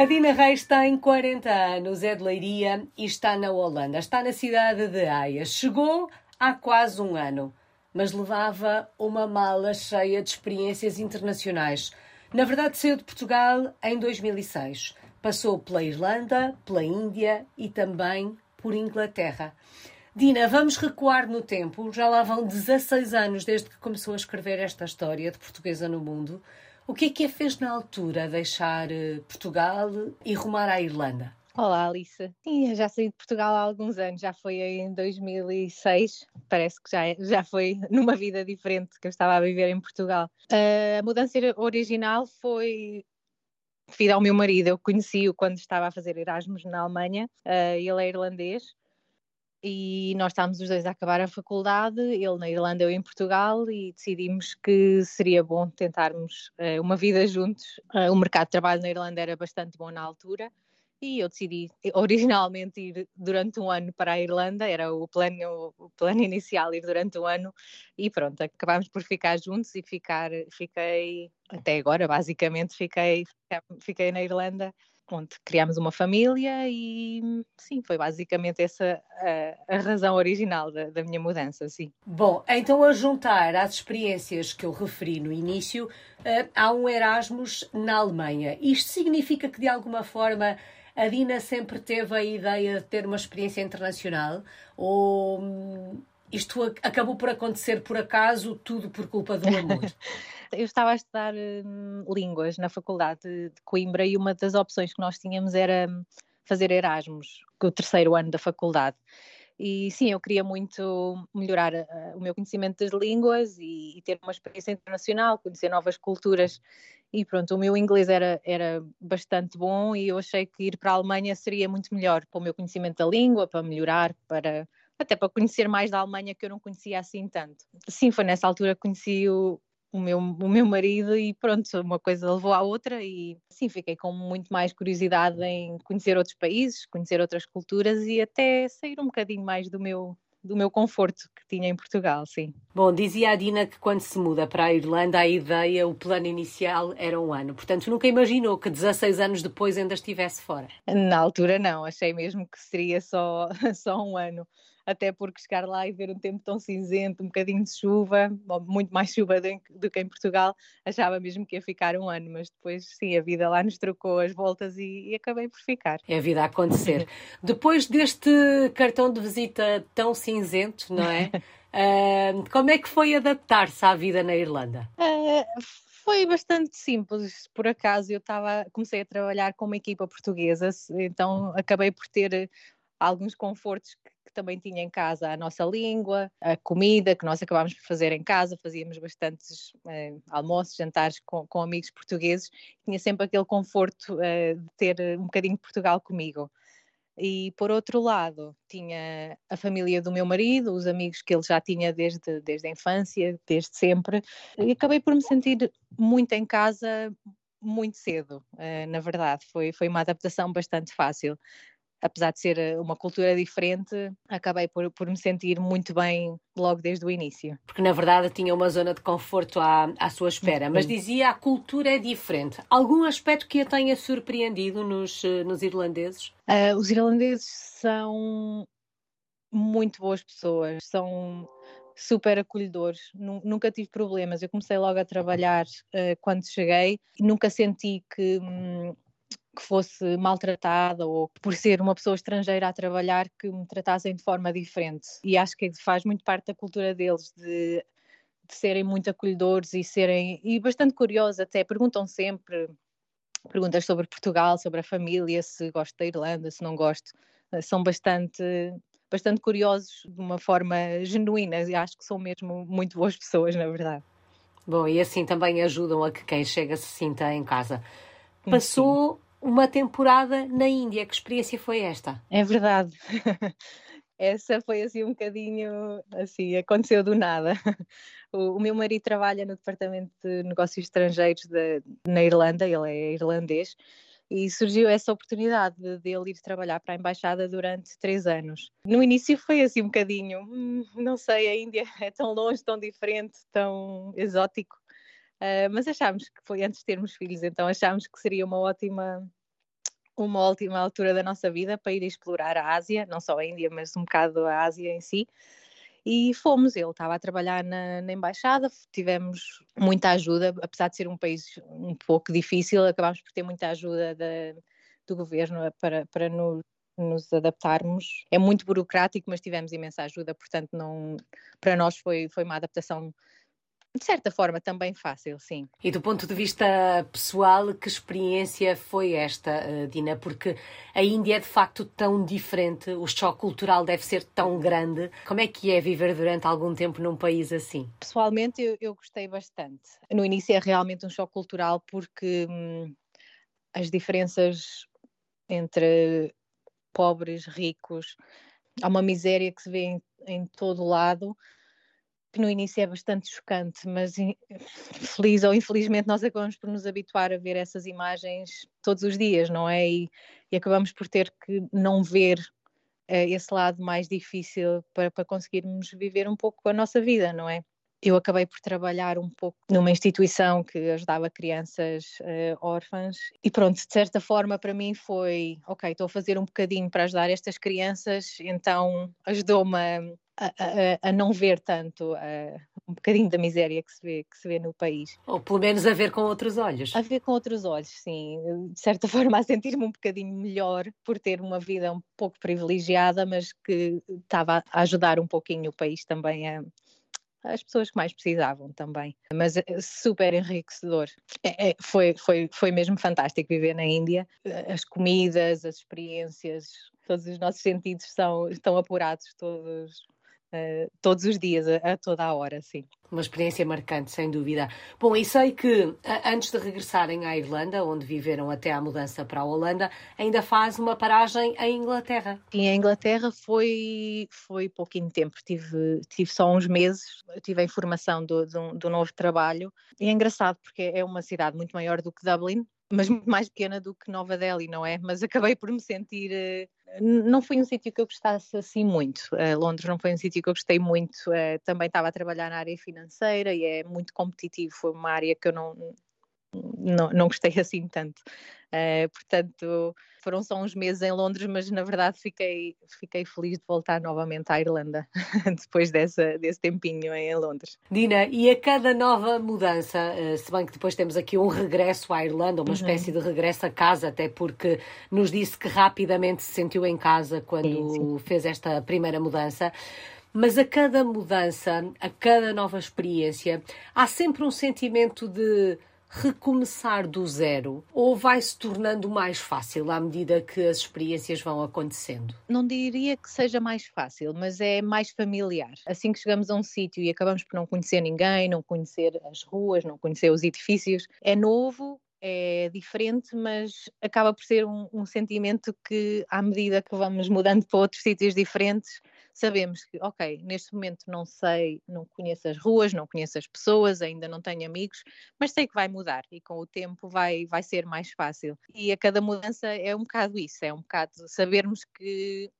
A Dina Reis tem 40 anos, é de Leiria e está na Holanda. Está na cidade de Haia. Chegou há quase um ano, mas levava uma mala cheia de experiências internacionais. Na verdade, saiu de Portugal em 2006. Passou pela Irlanda, pela Índia e também por Inglaterra. Dina, vamos recuar no tempo. Já lá vão 16 anos desde que começou a escrever esta história de portuguesa no mundo. O que é que a fez na altura deixar eh, Portugal e rumar à Irlanda? Olá, Alice. Sim, já saí de Portugal há alguns anos, já foi em 2006, parece que já, é, já foi numa vida diferente que eu estava a viver em Portugal. Uh, a mudança original foi devido ao meu marido, eu conheci-o quando estava a fazer Erasmus na Alemanha, uh, ele é irlandês, e nós estávamos os dois a acabar a faculdade, ele na Irlanda, eu em Portugal, e decidimos que seria bom tentarmos uh, uma vida juntos. Uh, o mercado de trabalho na Irlanda era bastante bom na altura, e eu decidi originalmente ir durante um ano para a Irlanda, era o plano, o plano inicial ir durante um ano, e pronto, acabámos por ficar juntos e ficar, fiquei, até agora basicamente, fiquei, fiquei na Irlanda onde criámos uma família e sim, foi basicamente essa a, a razão original da, da, minha mudança, sim. Bom, então a juntar às experiências que eu referi no início, uh, há um Erasmus na Alemanha. Isto significa que de alguma forma a Dina sempre teve a ideia de ter uma experiência internacional ou hum, isto acabou por acontecer por acaso, tudo por culpa do amor? eu estava a estudar hum, línguas na faculdade de Coimbra e uma das opções que nós tínhamos era hum, fazer Erasmus, o terceiro ano da faculdade. E sim, eu queria muito melhorar uh, o meu conhecimento das línguas e, e, ter uma experiência internacional, conhecer novas culturas. E pronto, o meu inglês era, era bastante bom e eu achei que ir para a Alemanha seria muito melhor para o meu conhecimento da língua, para melhorar, para até para conhecer mais da Alemanha que eu não conhecia assim tanto. Sim, foi nessa altura que conheci o, o meu, o meu marido e pronto, uma coisa levou à outra e sim, fiquei com muito mais curiosidade em conhecer outros países, conhecer outras culturas e até sair um bocadinho mais do meu do meu conforto que tinha em Portugal, sim. Bom, dizia a Dina que quando se muda para a Irlanda, a ideia, o plano inicial era um ano. Portanto, nunca imaginou que 16 anos depois ainda estivesse fora? Na altura, não. Achei mesmo que seria só, só um ano até porque chegar lá e ver um tempo tão cinzento, um bocadinho de chuva, muito mais chuva do que em Portugal, achava mesmo que ia ficar um ano, mas depois sim, a vida lá nos trocou as voltas e, e acabei por ficar. É a vida a acontecer. depois deste cartão de visita tão cinzento, não é? Uh, como é que foi adaptar-se à vida na Irlanda? Uh, foi bastante simples, por acaso eu estava, comecei a trabalhar com uma equipa portuguesa, então acabei por ter alguns confortos que também tinha em casa a nossa língua, a comida que nós acabámos por fazer em casa, fazíamos bastantes eh, almoços, jantares com, com, amigos portugueses, tinha sempre aquele conforto eh, de ter um bocadinho de Portugal comigo. E por outro lado, tinha a família do meu marido, os amigos que ele já tinha desde, desde a infância, desde sempre, e acabei por me sentir muito em casa muito cedo, na verdade. Foi, foi uma adaptação bastante fácil apesar de ser eh, uma cultura diferente, acabei por, por me sentir muito bem logo desde o início. Porque na verdade tinha uma zona de conforto à, à sua espera, mas dizia a cultura é diferente. Algum aspecto que a tenha surpreendido nos, eh, nos irlandeses? Uh, os irlandeses são muito boas pessoas, são super acolhedores, nunca tive problemas. Eu comecei logo a trabalhar uh, quando cheguei e nunca senti que. Hum, que fosse maltratada ou por ser uma pessoa estrangeira a trabalhar que me tratassem de forma diferente. E acho que faz muito parte da cultura deles de, de serem muito acolhedores e serem e bastante curiosos até perguntam sempre perguntas sobre Portugal, sobre a família, se gosto da Irlanda, se não gosto. Eh, são bastante bastante curiosos de uma forma genuína e acho que são mesmo muito boas pessoas, na verdade. Bom, e assim também ajudam a que quem chega se sinta em casa. Passou uma temporada na Índia. Que experiência foi esta? É verdade. Essa foi assim um bocadinho assim, aconteceu do nada. O, o meu marido trabalha no Departamento de Negócios Estrangeiros de, na Irlanda, ele é irlandês, e surgiu essa oportunidade de, ele ir trabalhar para a embaixada durante três anos. No início foi assim um bocadinho, hum, não sei, a Índia é tão longe, tão diferente, tão exótico, Uh, mas achámos que foi antes de termos filhos, então achámos que seria uma ótima uma última altura da nossa vida para ir explorar a Ásia, não só a Índia, mas um bocado a Ásia em si. E fomos, ele estava a trabalhar na, na, embaixada, tivemos muita ajuda, apesar de ser um país um pouco difícil, acabámos por ter muita ajuda da, do governo para, para nos, nos adaptarmos. É muito burocrático, mas tivemos imensa ajuda, portanto, não, para nós foi, foi uma adaptação de certa forma também fácil, sim. E do ponto de vista pessoal, que experiência foi esta, eh, Dina? Porque a Índia é de facto tão diferente, o choque cultural deve ser tão grande. Como é que é viver durante algum tempo num país assim? Pessoalmente, eu, eu gostei bastante. No início é realmente um choque cultural porque hum, as diferenças entre pobres, ricos, há uma miséria que se vê em, em todo lado que no início é bastante chocante, mas feliz ou infelizmente nós acabamos por nos habituar a ver essas imagens todos os dias, não é? E, e acabamos por ter que não ver uh, esse lado mais difícil para, para conseguirmos viver um pouco a nossa vida, não é? Eu acabei por trabalhar um pouco numa instituição que ajudava crianças uh, órfãs e pronto, de certa forma para mim foi, ok, estou a fazer um bocadinho para ajudar estas crianças, então ajudou-me a, a, a, não ver tanto um bocadinho da miséria que se, vê, que se vê no país. Ou pelo menos a ver com outros olhos. A ver com outros olhos, sim. De certa forma, a sentir-me um bocadinho melhor por ter uma vida um pouco privilegiada, mas que estava a ajudar um pouquinho o país também a, as pessoas que mais precisavam também. Mas é super enriquecedor. É, é, foi, foi, foi mesmo fantástico viver na Índia. As comidas, as experiências, todos os nossos sentidos são, estão apurados todos Uh, todos os dias, a, a, toda a hora, sim. Uma experiência marcante, sem dúvida. Bom, e sei que antes de regressarem à Irlanda, onde viveram até à mudança para a Holanda, ainda faz uma paragem em Inglaterra. Sim, a Inglaterra foi, foi pouquinho tempo, tive, tive só uns meses, tive a informação do, do, do novo trabalho. E é engraçado porque é uma cidade muito maior do que Dublin, mas muito mais pequena do que Nova Delhi, não é? Mas acabei por me sentir. Eh, não foi um sítio que eu gostasse assim muito. Uh, Londres não foi um sítio que eu gostei muito. Uh, também estava a trabalhar na área financeira e é muito competitivo. Foi uma área que eu não, não, não gostei assim tanto. Uh, portanto, foram só uns meses em Londres, mas na verdade fiquei, fiquei feliz de voltar novamente à Irlanda, depois dessa, desse tempinho em Londres. Dina, e a cada nova mudança, uh, se bem que depois temos aqui um regresso à Irlanda, uma uhum. espécie de regresso a casa, até porque nos disse que rapidamente se sentiu em casa quando sim, sim. fez esta primeira mudança. Mas a cada mudança, a cada nova experiência, há sempre um sentimento de recomeçar do zero ou vai se tornando mais fácil à medida que as experiências vão acontecendo? Não diria que seja mais fácil, mas é mais familiar. Assim que chegamos a um sítio e acabamos por não conhecer ninguém, não conhecer as ruas, não conhecer os edifícios, é novo, é diferente, mas acaba por ser um, um, sentimento que, à medida que vamos mudando para outros sítios diferentes, sabemos que, ok, neste momento não sei, não conheço as ruas, não conheço as pessoas, ainda não tenho amigos, mas sei que vai mudar e com o tempo vai, vai ser mais fácil. E a cada mudança é um bocado isso, é um bocado sabermos que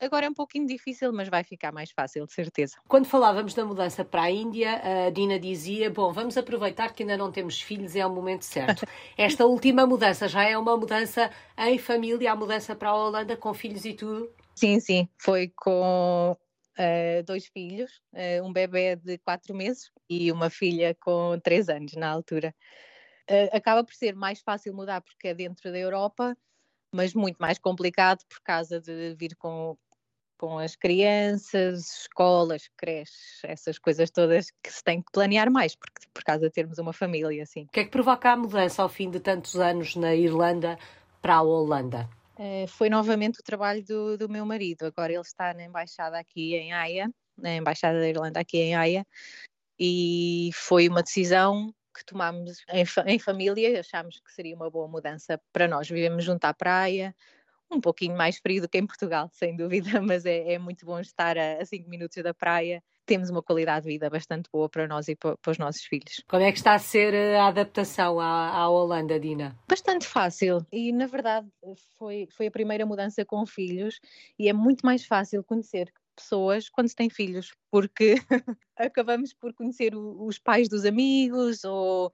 Agora é um pouquinho difícil, mas vai ficar mais fácil, de certeza. Quando falávamos da mudança para a Índia, a Dina dizia: Bom, vamos aproveitar que ainda não temos filhos, é o momento certo. Esta última mudança já é uma mudança em família, a mudança para a Holanda com filhos e tudo? Sim, sim, foi com uh, dois filhos, uh, um bebê de quatro meses e uma filha com três anos na altura. Uh, acaba por ser mais fácil mudar porque é dentro da Europa, mas muito mais complicado por causa de vir com, com as crianças, escolas, creches, essas coisas todas que se tem que planear mais, porque por causa de termos uma família assim. O que é que provoca a mudança ao fim de tantos anos na Irlanda para a Holanda? Eh, foi novamente o trabalho do, do meu marido. Agora ele está na embaixada aqui em Haia, na embaixada da Irlanda aqui em Haia, e foi uma decisão que tomámos em, em família, achámos que seria uma boa mudança para nós. Vivemos junto à praia, um pouquinho mais frio do que em Portugal, sem dúvida, mas é, é muito bom estar a 5 minutos da praia. Temos uma qualidade de vida bastante boa para nós e para, para, os nossos filhos. Como é que está a ser a adaptação à, à Holanda, Dina? Bastante fácil e, na verdade, foi, foi a primeira mudança com filhos e é muito mais fácil conhecer pessoas quando se tem filhos, porque acabamos por conhecer os pais dos amigos ou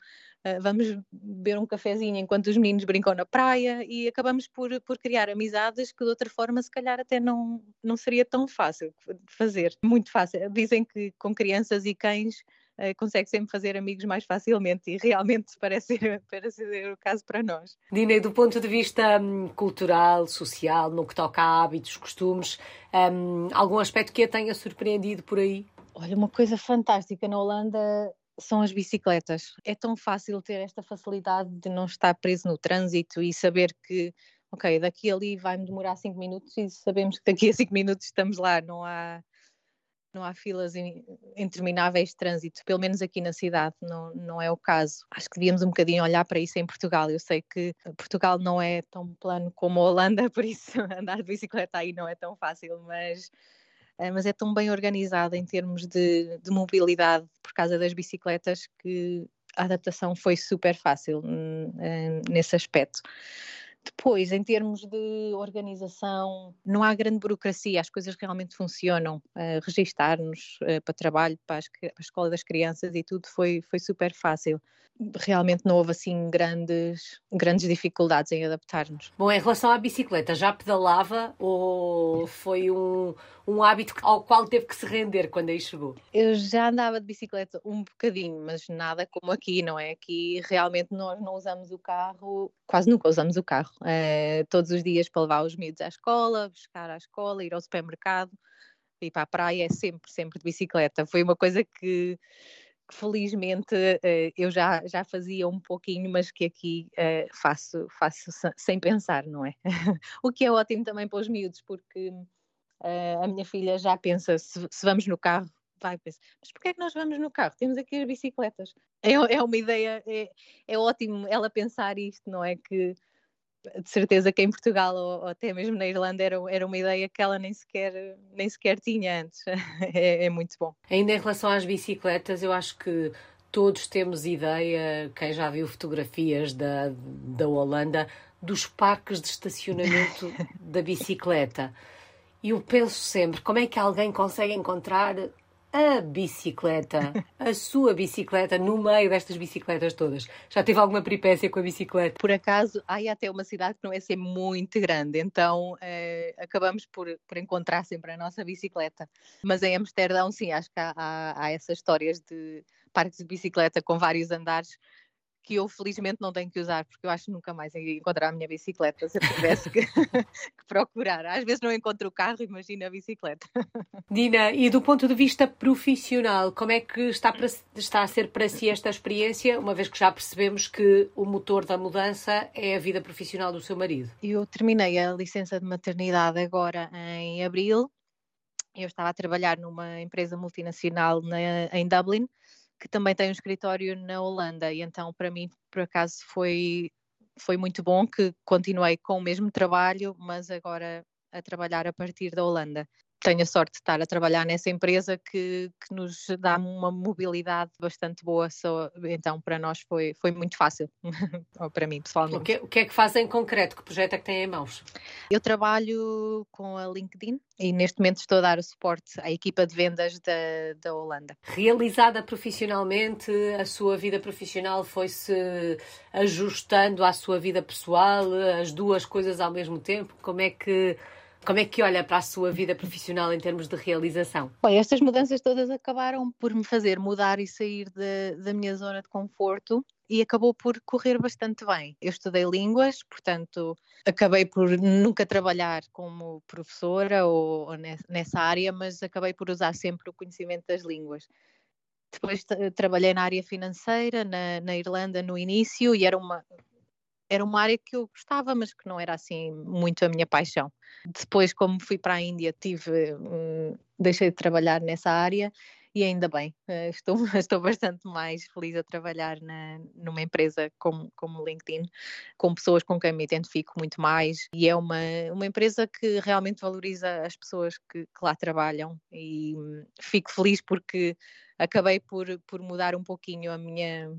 vamos beber um cafezinho enquanto os meninos brincam na praia e acabamos por, por criar amizades que de outra forma se calhar até não, não seria tão fácil de fazer. Muito fácil. Dizem que com crianças e cães uh, consegue sempre fazer amigos mais facilmente e realmente parece ser, parece ser o caso para nós. Dina, do ponto de vista um, cultural, social, no que toca a hábitos, costumes, um, algum aspecto que a tenha surpreendido por aí? Olha, uma coisa fantástica na Holanda são as bicicletas. É tão fácil ter esta facilidade de não estar preso no trânsito e saber que, ok, daqui ali vai-me demorar 5 minutos e sabemos que daqui a 5 minutos estamos lá, não há não há filas intermináveis de trânsito, pelo menos aqui na cidade não, não é o caso. Acho que devíamos um bocadinho olhar para isso em Portugal. Eu sei que Portugal não é tão plano como a Holanda, por isso andar de bicicleta aí não é tão fácil, mas, mas é tão bem organizado em termos de, de mobilidade por causa das bicicletas que a adaptação foi super fácil hum, hum, nesse aspecto. Depois, em termos de organização, não há grande burocracia, as coisas realmente funcionam. Uh, Registar-nos uh, para trabalho, para, as, para, a escola das crianças e tudo foi, foi super fácil. Realmente não houve assim grandes, grandes dificuldades em adaptar-nos. Bom, em relação à bicicleta, já pedalava ou foi um, um hábito ao qual teve que se render quando aí chegou? Eu já andava de bicicleta um bocadinho, mas nada como aqui, não é? Aqui realmente nós não usamos o carro, quase nunca usamos o carro uh, todos os dias para levar os miúdos à escola, buscar à escola, ir ao supermercado, ir para a praia, é sempre, sempre de bicicleta. Foi uma coisa que, que felizmente uh, eu já, já fazia um pouquinho, mas que aqui uh, faço, faço sem pensar, não é? o que é ótimo também para os miúdos, porque a minha filha já pensa, se, se vamos no carro, vai pensar, mas porquê é que nós vamos no carro? Temos aqui as bicicletas. É, é uma ideia, é, é ótimo ela pensar isto, não é? Que de certeza que em Portugal ou, ou, até mesmo na Irlanda era, era uma ideia que ela nem sequer, nem sequer tinha antes. é, é muito bom. Ainda em relação às bicicletas, eu acho que todos temos ideia, quem já viu fotografias da, da Holanda, dos parques de estacionamento da bicicleta. E eu penso sempre, como é que alguém consegue encontrar a bicicleta, a sua bicicleta, no meio destas bicicletas todas? Já teve alguma peripécia com a bicicleta? Por acaso, há até uma cidade que não é ser muito grande, então eh, acabamos por, por encontrar sempre a nossa bicicleta. Mas em Amsterdão, sim, acho que há, há, há essas histórias de parques de bicicleta com vários andares que eu felizmente não tenho que usar, porque eu acho que nunca mais ia encontrar a minha bicicleta se eu tivesse que, que, procurar. Às vezes não encontro o carro, imagina a bicicleta. Dina, e do ponto de vista profissional, como é que está, para, está a ser para si esta experiência, uma vez que já percebemos que o motor da mudança é a vida profissional do seu marido? Eu terminei a licença de maternidade agora em abril. Eu estava a trabalhar numa empresa multinacional na, em Dublin que também tem um escritório na Holanda, e então para mim, por acaso, foi, foi muito bom que continuei com o mesmo trabalho, mas agora a trabalhar a partir da Holanda tenho a sorte de estar a trabalhar nessa empresa que, que nos dá uma mobilidade bastante boa, então para nós foi, foi muito fácil, ou para mim pessoalmente. O que, o que é que fazem em concreto? Que projeto é que têm em mãos? Eu trabalho com a LinkedIn e neste momento estou a dar o suporte à equipa de vendas da, da Holanda. Realizada profissionalmente, a sua vida profissional foi-se ajustando à sua vida pessoal, as duas coisas ao mesmo tempo? Como é que como é que olha para a sua vida profissional em termos de realização? Estas mudanças todas acabaram por me fazer mudar e sair de, da minha zona de conforto e acabou por correr bastante bem. Eu estudei línguas, portanto, acabei por nunca trabalhar como professora ou, ou nessa área, mas acabei por usar sempre o conhecimento das línguas. Depois trabalhei na área financeira, na, na Irlanda no início, e era uma, era uma área que eu gostava, mas que não era assim muito a minha paixão. Depois, como fui para a Índia, tive, um, deixei de trabalhar nessa área e ainda bem, eh, estou, estou bastante mais feliz a trabalhar na, numa empresa como, como LinkedIn, com pessoas com quem me identifico muito mais e é uma, uma empresa que realmente valoriza as pessoas que, que lá trabalham e hum, fico feliz porque acabei por, por mudar um pouquinho a minha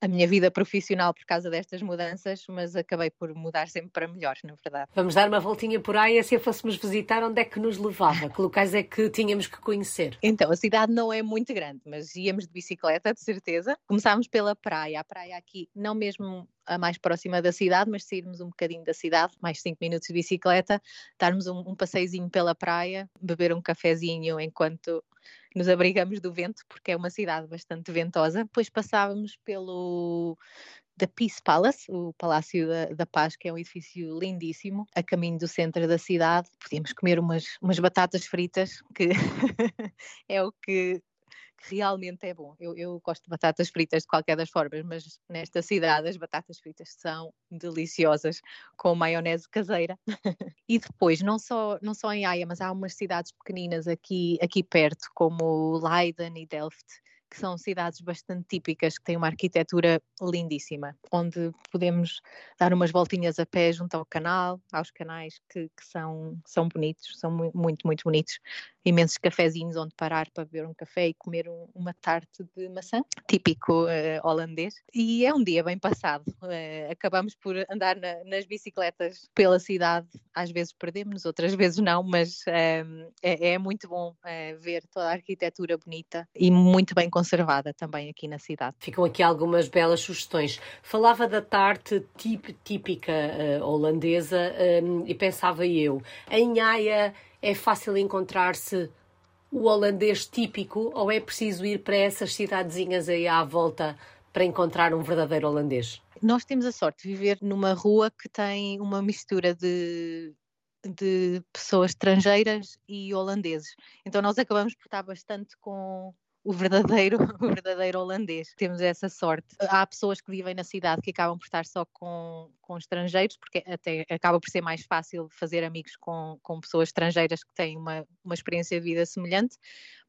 a minha vida profissional por causa destas mudanças, mas acabei por mudar sempre para melhor, na verdade. Vamos dar uma voltinha por aí, se a fôssemos visitar, onde é que nos levava? Que locais é que tínhamos que conhecer? Então, a cidade não é muito grande, mas íamos de bicicleta, de certeza. Começámos pela praia. A praia aqui, não mesmo a mais próxima da cidade, mas sairmos um bocadinho da cidade, mais 5 minutos de bicicleta, darmos um, um passeiozinho pela praia, beber um cafezinho enquanto nos abrigamos do vento, porque é uma cidade bastante ventosa. Depois passávamos pelo da Peace Palace, o Palácio da, da, Paz, que é um edifício lindíssimo, a caminho do centro da cidade. Podíamos comer umas, umas batatas fritas, que é o que que realmente é bom. Eu, eu, gosto de batatas fritas de qualquer das formas, mas nesta cidade as batatas fritas são deliciosas com maionese caseira. e depois, não só, não só em Haia, mas há umas cidades pequeninas aqui, aqui perto, como Leiden e Delft, que são cidades bastante típicas, que têm uma arquitetura lindíssima, onde podemos dar umas voltinhas a pé junto ao canal, aos canais que, que são, são bonitos, são muito, muito bonitos imensos cafezinhos onde parar para beber um café e comer um, uma tarte de maçã, típico uh, holandês. E é um dia bem passado. Uh, acabamos por andar na, nas bicicletas pela cidade, às vezes perdemos, outras vezes não, mas uh, é, é, muito bom ver toda a arquitetura bonita e muito bem conservada também aqui na cidade. Ficam aqui algumas belas sugestões. Falava da tarte típica holandesa e pensava eu, em Haia é fácil encontrar-se o holandês típico ou é preciso ir para essas cidadezinhas aí à volta para encontrar um verdadeiro holandês? Nós temos a sorte de viver numa rua que tem uma mistura de, de pessoas estrangeiras e holandeses. Então nós acabamos por estar bastante com o verdadeiro, o verdadeiro holandês. Temos essa sorte. Há pessoas que vivem na cidade que acabam por estar só com, com estrangeiros, porque até acaba por ser mais fácil fazer amigos com, com pessoas estrangeiras que têm uma, uma experiência de vida semelhante.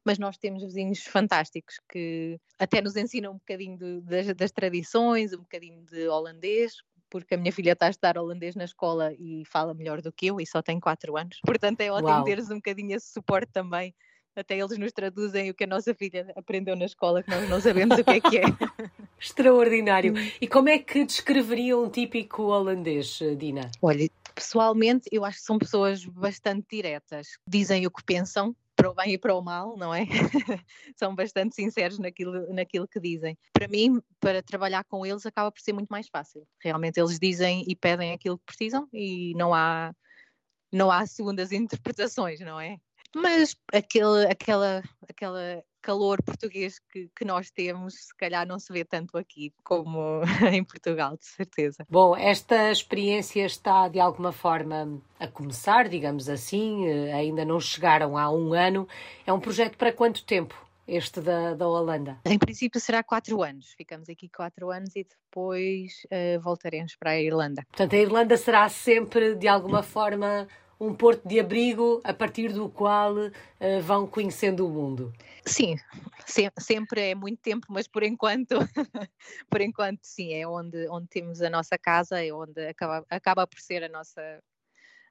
Mas nós temos vizinhos fantásticos que até nos ensinam um bocadinho de, das, das tradições, um bocadinho de holandês, porque a minha filha está a estudar holandês na escola e fala melhor do que eu e só tem 4 anos. Portanto, é ótimo Uau. teres um bocadinho esse suporte também até eles nos traduzem o que a nossa filha aprendeu na escola, que nós não sabemos o que é que é. Extraordinário. E como é que descreveria um típico holandês, Dina? Olha, pessoalmente, eu acho que são pessoas bastante diretas. Dizem o que pensam, para o bem e para o mal, não é? são bastante sinceros naquilo, naquilo que dizem. Para mim, para trabalhar com eles, acaba por ser muito mais fácil. Realmente, eles dizem e pedem aquilo que precisam e não há, não há segundas interpretações, não é? Mas aquele, aquela, aquela calor português que, que nós temos, se calhar não se vê tanto aqui como em Portugal, de certeza. Bom, esta experiência está de alguma forma a começar, digamos assim, eh, ainda não chegaram há um ano. É um projeto para quanto tempo? Este da, da Holanda? Em princípio será quatro anos. Ficamos aqui quatro anos e depois uh, voltaremos para a Irlanda. Portanto, a Irlanda será sempre, de alguma forma, um porto de abrigo a partir do qual uh, vão conhecendo o mundo. Sim, sempre é muito tempo, mas por enquanto, por enquanto sim, é onde, onde temos a nossa casa, é onde acaba, acaba por ser a nossa,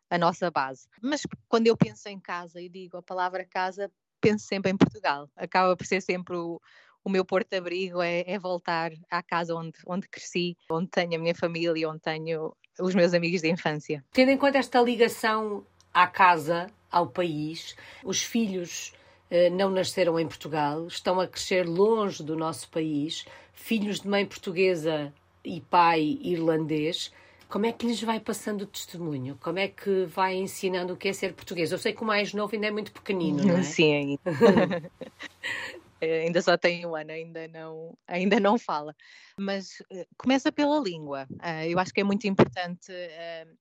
a nossa base. Mas quando eu penso em casa e digo a palavra casa, penso sempre em Portugal. Acaba por ser sempre o, o meu porto-abrigo é, é, voltar à casa onde, onde cresci, onde tenho a minha família, onde tenho os meus amigos de infância. Tendo em conta esta ligação à casa, ao país, os filhos eh, não nasceram em Portugal, estão a crescer longe do nosso país, filhos de mãe portuguesa e pai irlandês. Como é que lhes vai passando o testemunho? Como é que vai ensinando o que é ser português? Eu sei que o mais novo ainda é muito pequenino, não é? Sim, ainda só tem um ano, ainda não, ainda não fala. Mas uh, começa pela língua. Uh, eu acho que é muito importante.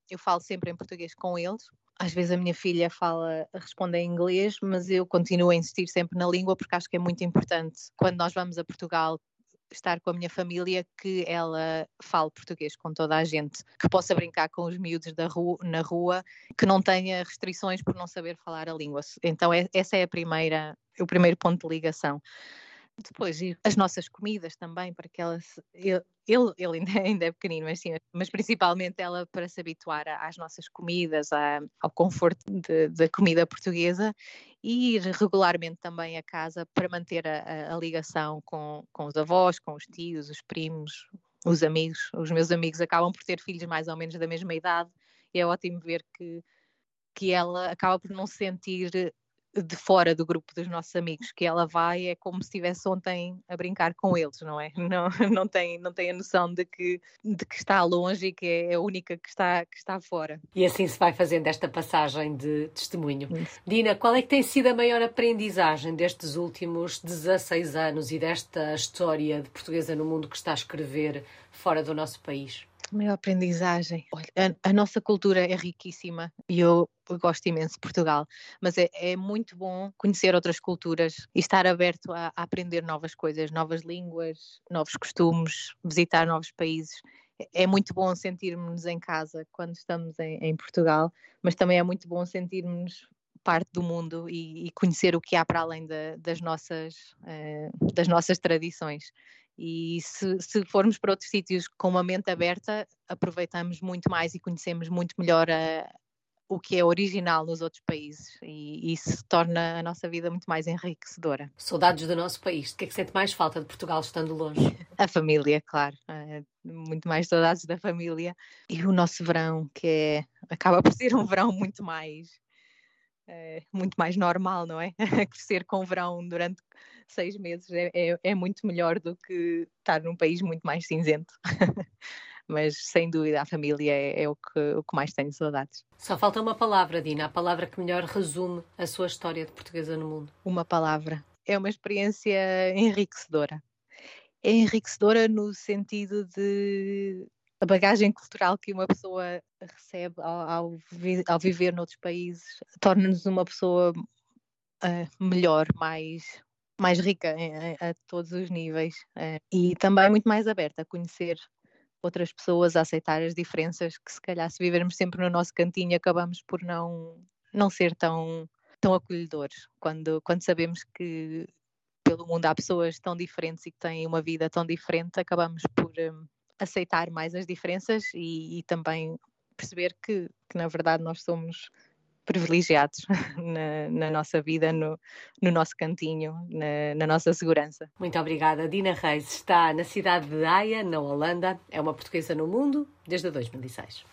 Eu falo sempre em português com eles. Às vezes a minha filha fala, responde em inglês, mas eu continuo a insistir sempre na língua porque acho que é muito importante quando nós vamos a Portugal estar com a minha família que ela fale português com toda a gente, que possa brincar com os miúdos rua, na rua, que não tenha restrições por não saber falar a língua. Então é, essa é a primeira o primeiro ponto de ligação. Depois, as nossas comidas também, para que ela. Ele, ele ainda, ainda é pequenino, mas, sim, mas principalmente ela para se habituar às nossas comidas, à, ao conforto da comida portuguesa e ir regularmente também a casa para manter a, a, ligação com, com os avós, com os tios, os primos, os amigos. Os meus amigos acabam por ter filhos mais ou menos da mesma idade e é ótimo ver que, que ela acaba por não se sentir de fora do grupo dos nossos amigos, que ela vai é como se estivesse ontem a brincar com eles, não é? Não, não, tem, não tem a noção de que, de que está longe e que é a única que está, que está fora. E assim se vai fazendo esta passagem de testemunho. Isso. Dina, qual é que tem sido a maior aprendizagem destes últimos 16 anos e desta história de portuguesa no mundo que está a escrever fora do nosso país? Maior aprendizagem. Olha, a, a, nossa cultura é riquíssima e eu gosto imenso de Portugal, mas é, é muito bom conhecer outras culturas e estar aberto a, a, aprender novas coisas, novas línguas, novos costumes, visitar novos países. É, é muito bom sentirmos-nos em casa quando estamos em, em, Portugal, mas também é muito bom sentirmos parte do mundo e, e, conhecer o que há para além da, das, nossas, uh, das nossas tradições. E se, se, formos para outros sítios com uma mente aberta, aproveitamos muito mais e conhecemos muito melhor a, o que é original nos outros países e isso torna a nossa vida muito mais enriquecedora. Saudades do nosso país. O que é que sente mais falta de Portugal estando longe? A família, claro. É, muito mais saudades da família e o nosso verão, que é, acaba por ser um verão muito mais é, muito mais normal, não é? Crescer com verão durante seis meses é, é, é, muito melhor do que estar num país muito mais cinzento. Mas sem dúvida a família é, é, o, que, o que mais tenho saudades. Só falta uma palavra, Dina, a palavra que melhor resume a sua história de portuguesa no mundo. Uma palavra. É uma experiência enriquecedora. É enriquecedora no sentido de a bagagem cultural que uma pessoa recebe ao, ao, vi, ao viver noutros países torna-nos uma pessoa uh, melhor, mais, mais rica a, a todos os níveis uh, e também muito mais aberta a conhecer outras pessoas, a aceitar as diferenças que se calhar se vivermos sempre no nosso cantinho acabamos por não, não ser tão, tão acolhedores. Quando, quando sabemos que pelo mundo há pessoas tão diferentes e que têm uma vida tão diferente, acabamos por um, aceitar mais as diferenças e, e também perceber que, que, na verdade, nós somos privilegiados na, na nossa vida, no, no nosso cantinho, na, na, nossa segurança. Muito obrigada. Dina Reis está na cidade de Haia, na Holanda. É uma portuguesa no mundo desde 2006.